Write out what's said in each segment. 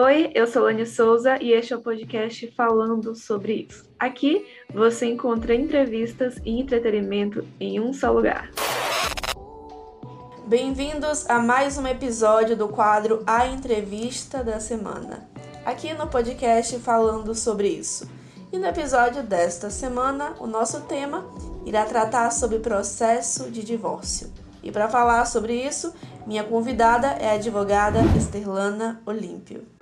Oi, eu sou Lani Souza e este é o podcast falando sobre isso. Aqui você encontra entrevistas e entretenimento em um só lugar. Bem-vindos a mais um episódio do quadro A Entrevista da Semana. Aqui no podcast falando sobre isso. E no episódio desta semana, o nosso tema irá tratar sobre processo de divórcio. E para falar sobre isso, minha convidada é a advogada Esterlana Olímpio.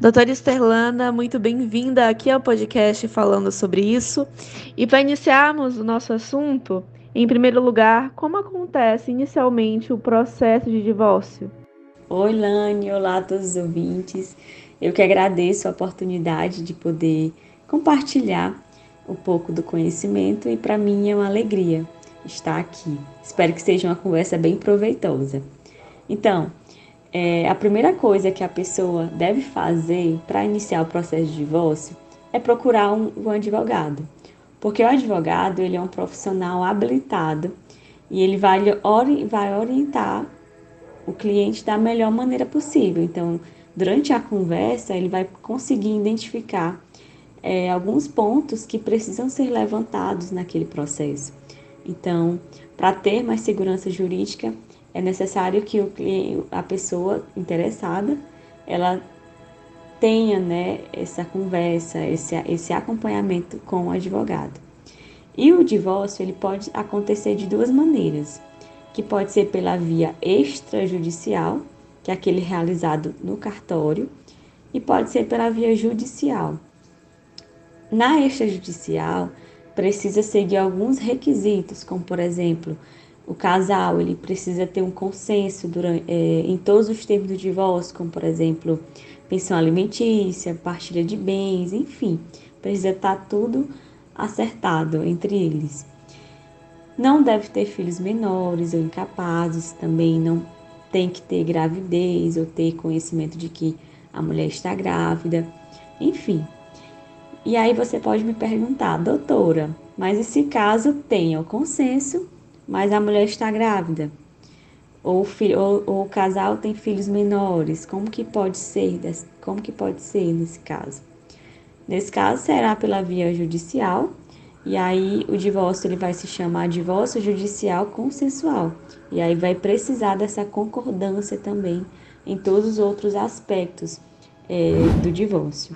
Doutora Esterlana, muito bem-vinda aqui ao podcast falando sobre isso. E para iniciarmos o nosso assunto, em primeiro lugar, como acontece inicialmente o processo de divórcio? Oi, Lani, olá a todos os ouvintes. Eu que agradeço a oportunidade de poder compartilhar um pouco do conhecimento e para mim é uma alegria estar aqui. Espero que seja uma conversa bem proveitosa. Então, é, a primeira coisa que a pessoa deve fazer para iniciar o processo de divórcio é procurar um, um advogado, porque o advogado ele é um profissional habilitado e ele vai, vai orientar o cliente da melhor maneira possível. Então, durante a conversa, ele vai conseguir identificar é, alguns pontos que precisam ser levantados naquele processo. Então, para ter mais segurança jurídica, é necessário que o a pessoa interessada ela tenha né, essa conversa, esse, esse acompanhamento com o advogado. E o divórcio ele pode acontecer de duas maneiras, que pode ser pela via extrajudicial, que é aquele realizado no cartório, e pode ser pela via judicial. Na extrajudicial, precisa seguir alguns requisitos, como por exemplo, o casal ele precisa ter um consenso durante, é, em todos os termos do divórcio, como por exemplo pensão alimentícia, partilha de bens, enfim, precisa estar tá tudo acertado entre eles. Não deve ter filhos menores ou incapazes, também não tem que ter gravidez ou ter conhecimento de que a mulher está grávida, enfim. E aí você pode me perguntar, doutora, mas esse caso tem o consenso mas a mulher está grávida, ou, ou, ou, o casal tem filhos menores, como que pode ser, como que pode ser nesse caso? Nesse caso será pela via judicial, e aí o divórcio ele vai se chamar divórcio judicial consensual, e aí vai precisar dessa concordância também em todos os outros aspectos é, do divórcio.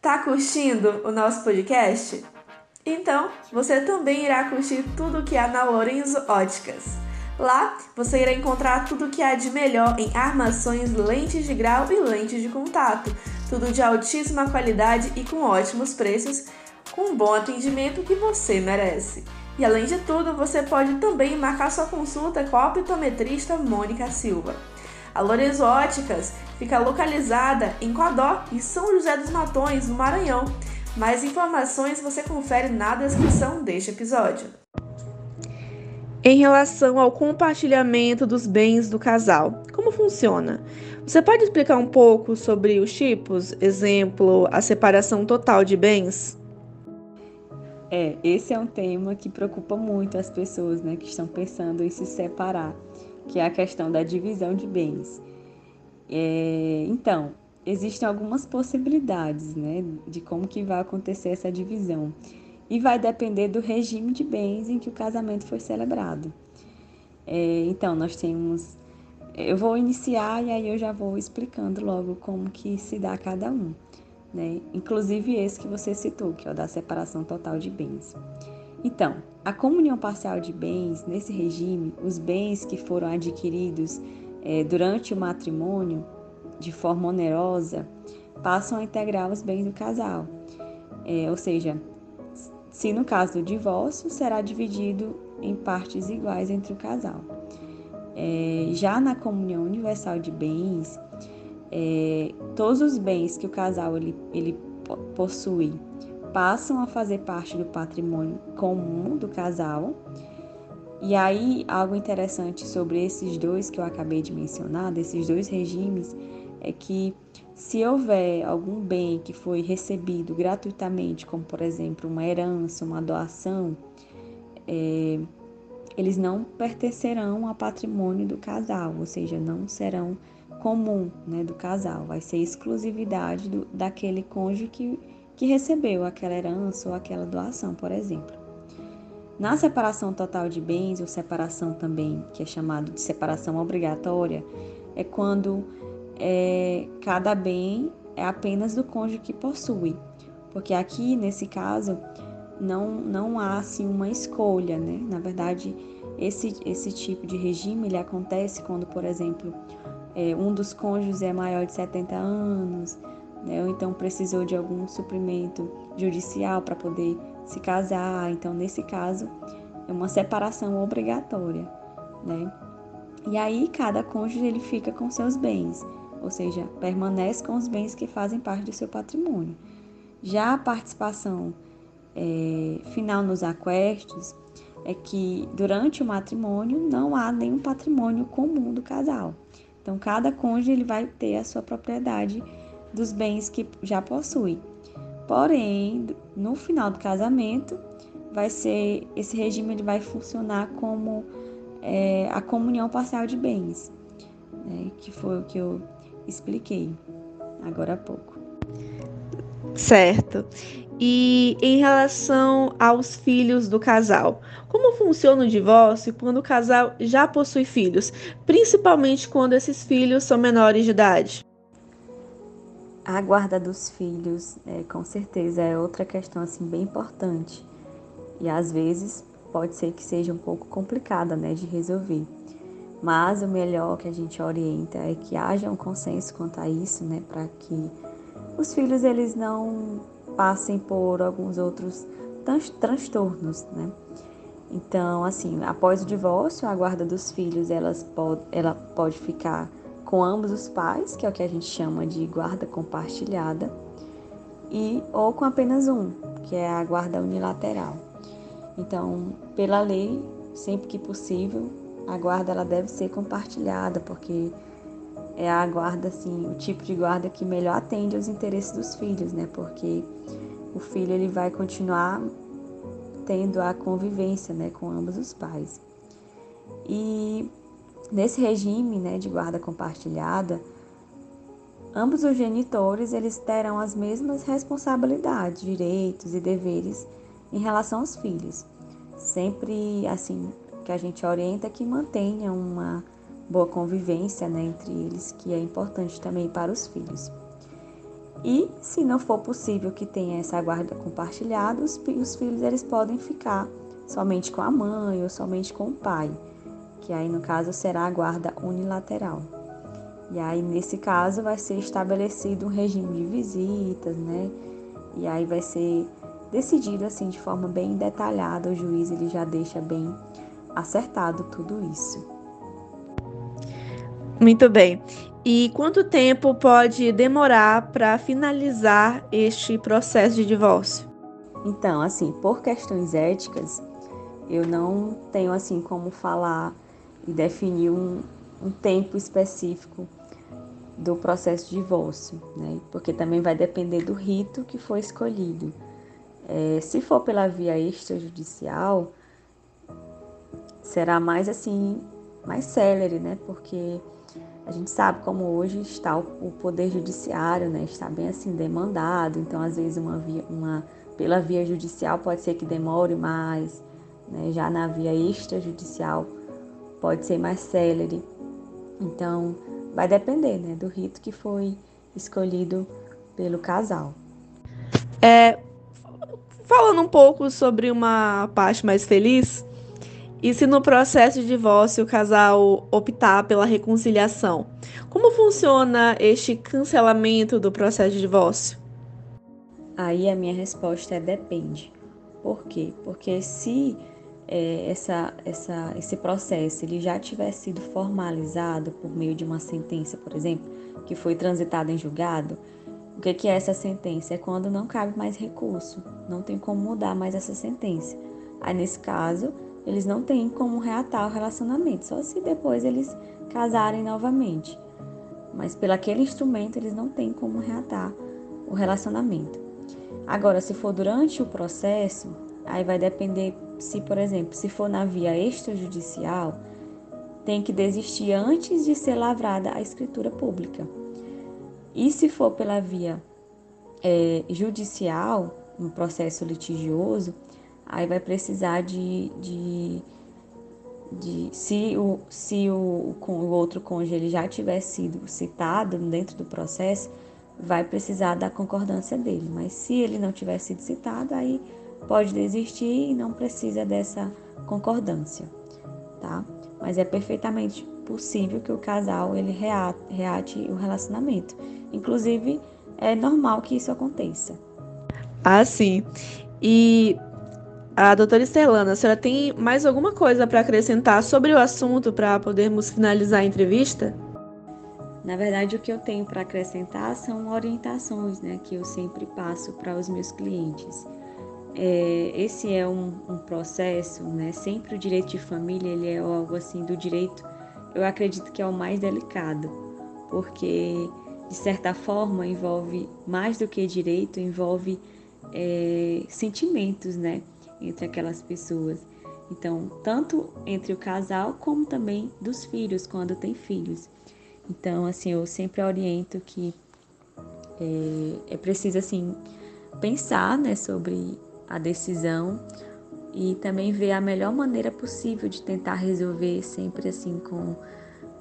Tá curtindo o nosso podcast? Então, você também irá curtir tudo que há na Lorenzo Óticas. Lá, você irá encontrar tudo que há de melhor em armações, lentes de grau e lentes de contato. Tudo de altíssima qualidade e com ótimos preços, com um bom atendimento que você merece. E além de tudo, você pode também marcar sua consulta com a optometrista Mônica Silva. A Lorenzo Óticas fica localizada em Codó e São José dos Matões, no Maranhão mais informações você confere na descrição deste episódio. Em relação ao compartilhamento dos bens do casal, como funciona? Você pode explicar um pouco sobre os tipos? Exemplo, a separação total de bens? É, esse é um tema que preocupa muito as pessoas né, que estão pensando em se separar, que é a questão da divisão de bens. É, então, existem algumas possibilidades, né, de como que vai acontecer essa divisão. E vai depender do regime de bens em que o casamento foi celebrado. É, então, nós temos. Eu vou iniciar e aí eu já vou explicando logo como que se dá cada um. Né? Inclusive esse que você citou, que é o da separação total de bens. Então, a comunhão parcial de bens, nesse regime, os bens que foram adquiridos é, durante o matrimônio, de forma onerosa passam a integrar os bens do casal. É, ou seja, se no caso do divórcio, será dividido em partes iguais entre o casal. É, já na comunhão universal de bens, é, todos os bens que o casal ele, ele possui passam a fazer parte do patrimônio comum do casal e aí, algo interessante sobre esses dois que eu acabei de mencionar, desses dois regimes, é que se houver algum bem que foi recebido gratuitamente, como por exemplo uma herança, uma doação, é, eles não pertencerão ao patrimônio do casal, ou seja, não serão comum né, do casal, vai ser exclusividade do, daquele cônjuge que, que recebeu aquela herança ou aquela doação, por exemplo. Na separação total de bens, ou separação também, que é chamado de separação obrigatória, é quando é, cada bem é apenas do cônjuge que possui. Porque aqui, nesse caso, não, não há assim, uma escolha, né? Na verdade, esse, esse tipo de regime ele acontece quando, por exemplo, é, um dos cônjuges é maior de 70 anos, né? ou então precisou de algum suprimento judicial para poder se casar. Então, nesse caso, é uma separação obrigatória. Né? E aí, cada cônjuge ele fica com seus bens, ou seja, permanece com os bens que fazem parte do seu patrimônio. Já a participação é, final nos aquestos é que durante o matrimônio não há nenhum patrimônio comum do casal. Então, cada cônjuge ele vai ter a sua propriedade dos bens que já possui. Porém, no final do casamento, vai ser esse regime ele vai funcionar como é, a comunhão parcial de bens, né, que foi o que eu expliquei agora há pouco. Certo. E em relação aos filhos do casal, como funciona o divórcio quando o casal já possui filhos, principalmente quando esses filhos são menores de idade? A guarda dos filhos, é, com certeza, é outra questão assim bem importante e às vezes pode ser que seja um pouco complicada, né, de resolver. Mas o melhor que a gente orienta é que haja um consenso quanto a isso, né, para que os filhos eles não passem por alguns outros transtornos, né? Então, assim, após o divórcio, a guarda dos filhos elas ela pode ficar com ambos os pais, que é o que a gente chama de guarda compartilhada, e ou com apenas um, que é a guarda unilateral. Então, pela lei, sempre que possível, a guarda ela deve ser compartilhada, porque é a guarda, assim, o tipo de guarda que melhor atende aos interesses dos filhos, né? Porque o filho ele vai continuar tendo a convivência, né, com ambos os pais. E nesse regime, né, de guarda compartilhada, ambos os genitores eles terão as mesmas responsabilidades, direitos e deveres em relação aos filhos. Sempre assim que a gente orienta que mantenha uma boa convivência né, entre eles, que é importante também para os filhos. E, se não for possível que tenha essa guarda compartilhada, os, os filhos eles podem ficar somente com a mãe ou somente com o pai, que aí no caso será a guarda unilateral. E aí nesse caso vai ser estabelecido um regime de visitas, né? E aí vai ser decidido assim de forma bem detalhada, o juiz ele já deixa bem acertado tudo isso. Muito bem. E quanto tempo pode demorar para finalizar este processo de divórcio? Então, assim, por questões éticas, eu não tenho assim como falar e definir um, um tempo específico do processo de divórcio, né? Porque também vai depender do rito que foi escolhido. É, se for pela via extrajudicial, será mais assim, mais célere, né? Porque a gente sabe como hoje está o, poder judiciário, né? Está bem assim demandado, então às vezes uma via, uma pela via judicial pode ser que demore mais, né? Já na via extrajudicial pode ser mais célere. Então vai depender, né, do rito que foi escolhido pelo casal. É, falando um pouco sobre uma parte mais feliz, e se no processo de divórcio o casal optar pela reconciliação? Como funciona este cancelamento do processo de divórcio? Aí a minha resposta é depende. Por quê? Porque se é, essa, essa, esse processo ele já tiver sido formalizado por meio de uma sentença, por exemplo, que foi transitada em julgado, o que, que é essa sentença? É quando não cabe mais recurso, não tem como mudar mais essa sentença. Aí, nesse caso, eles não têm como reatar o relacionamento, só se depois eles casarem novamente. Mas pelo aquele instrumento eles não têm como reatar o relacionamento. Agora, se for durante o processo, aí vai depender se, por exemplo, se for na via extrajudicial, tem que desistir antes de ser lavrada a escritura pública. E se for pela via é, judicial, um processo litigioso, aí vai precisar de, de, de se, o, se o, o outro cônjuge ele já tiver sido citado dentro do processo, vai precisar da concordância dele. Mas se ele não tiver sido citado, aí pode desistir e não precisa dessa concordância, tá? Mas é perfeitamente possível que o casal ele reate o relacionamento. Inclusive, é normal que isso aconteça. Ah, sim. E a doutora Estelana, a senhora tem mais alguma coisa para acrescentar sobre o assunto para podermos finalizar a entrevista? Na verdade, o que eu tenho para acrescentar são orientações né, que eu sempre passo para os meus clientes. É, esse é um, um, processo, né? Sempre o direito de família ele é algo assim do direito. Eu acredito que é o mais delicado, porque de certa forma envolve mais do que direito, envolve é, sentimentos, né? Entre aquelas pessoas. Então, tanto entre o casal como também dos filhos quando tem filhos. Então, assim, eu sempre oriento que é, é preciso assim pensar, né, sobre a decisão e também ver a melhor maneira possível de tentar resolver sempre assim com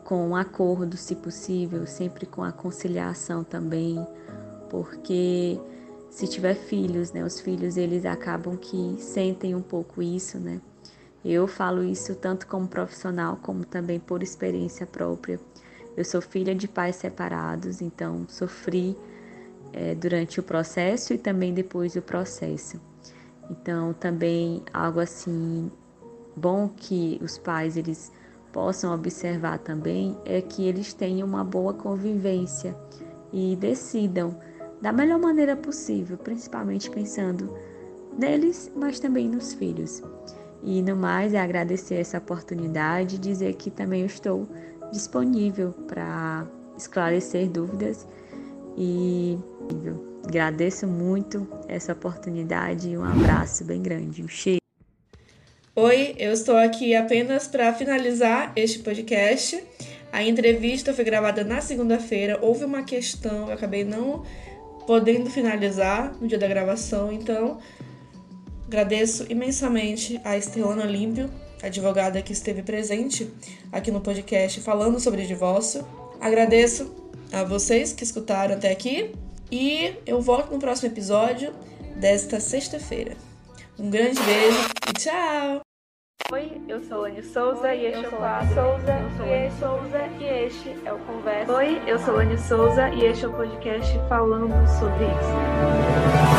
com um acordo, se possível, sempre com a conciliação também, porque se tiver filhos, né, os filhos eles acabam que sentem um pouco isso, né? Eu falo isso tanto como profissional como também por experiência própria. Eu sou filha de pais separados, então sofri é, durante o processo e também depois do processo. Então, também algo assim bom que os pais eles possam observar também é que eles tenham uma boa convivência e decidam da melhor maneira possível, principalmente pensando neles, mas também nos filhos. E no mais é agradecer essa oportunidade e dizer que também estou disponível para esclarecer dúvidas e agradeço muito essa oportunidade e um abraço bem grande. Um cheiro. Oi, eu estou aqui apenas para finalizar este podcast. A entrevista foi gravada na segunda-feira. Houve uma questão, eu acabei não podendo finalizar no dia da gravação, então agradeço imensamente a Estelana Olímpio advogada que esteve presente aqui no podcast falando sobre divórcio. Agradeço a vocês que escutaram até aqui e eu volto no próximo episódio desta sexta-feira. Um grande beijo e tchau! Oi, eu sou Anne Souza e este é o quadro. Souza e Souza e este é o Conversa. Oi, eu sou Anne Souza e este é o podcast falando sobre isso.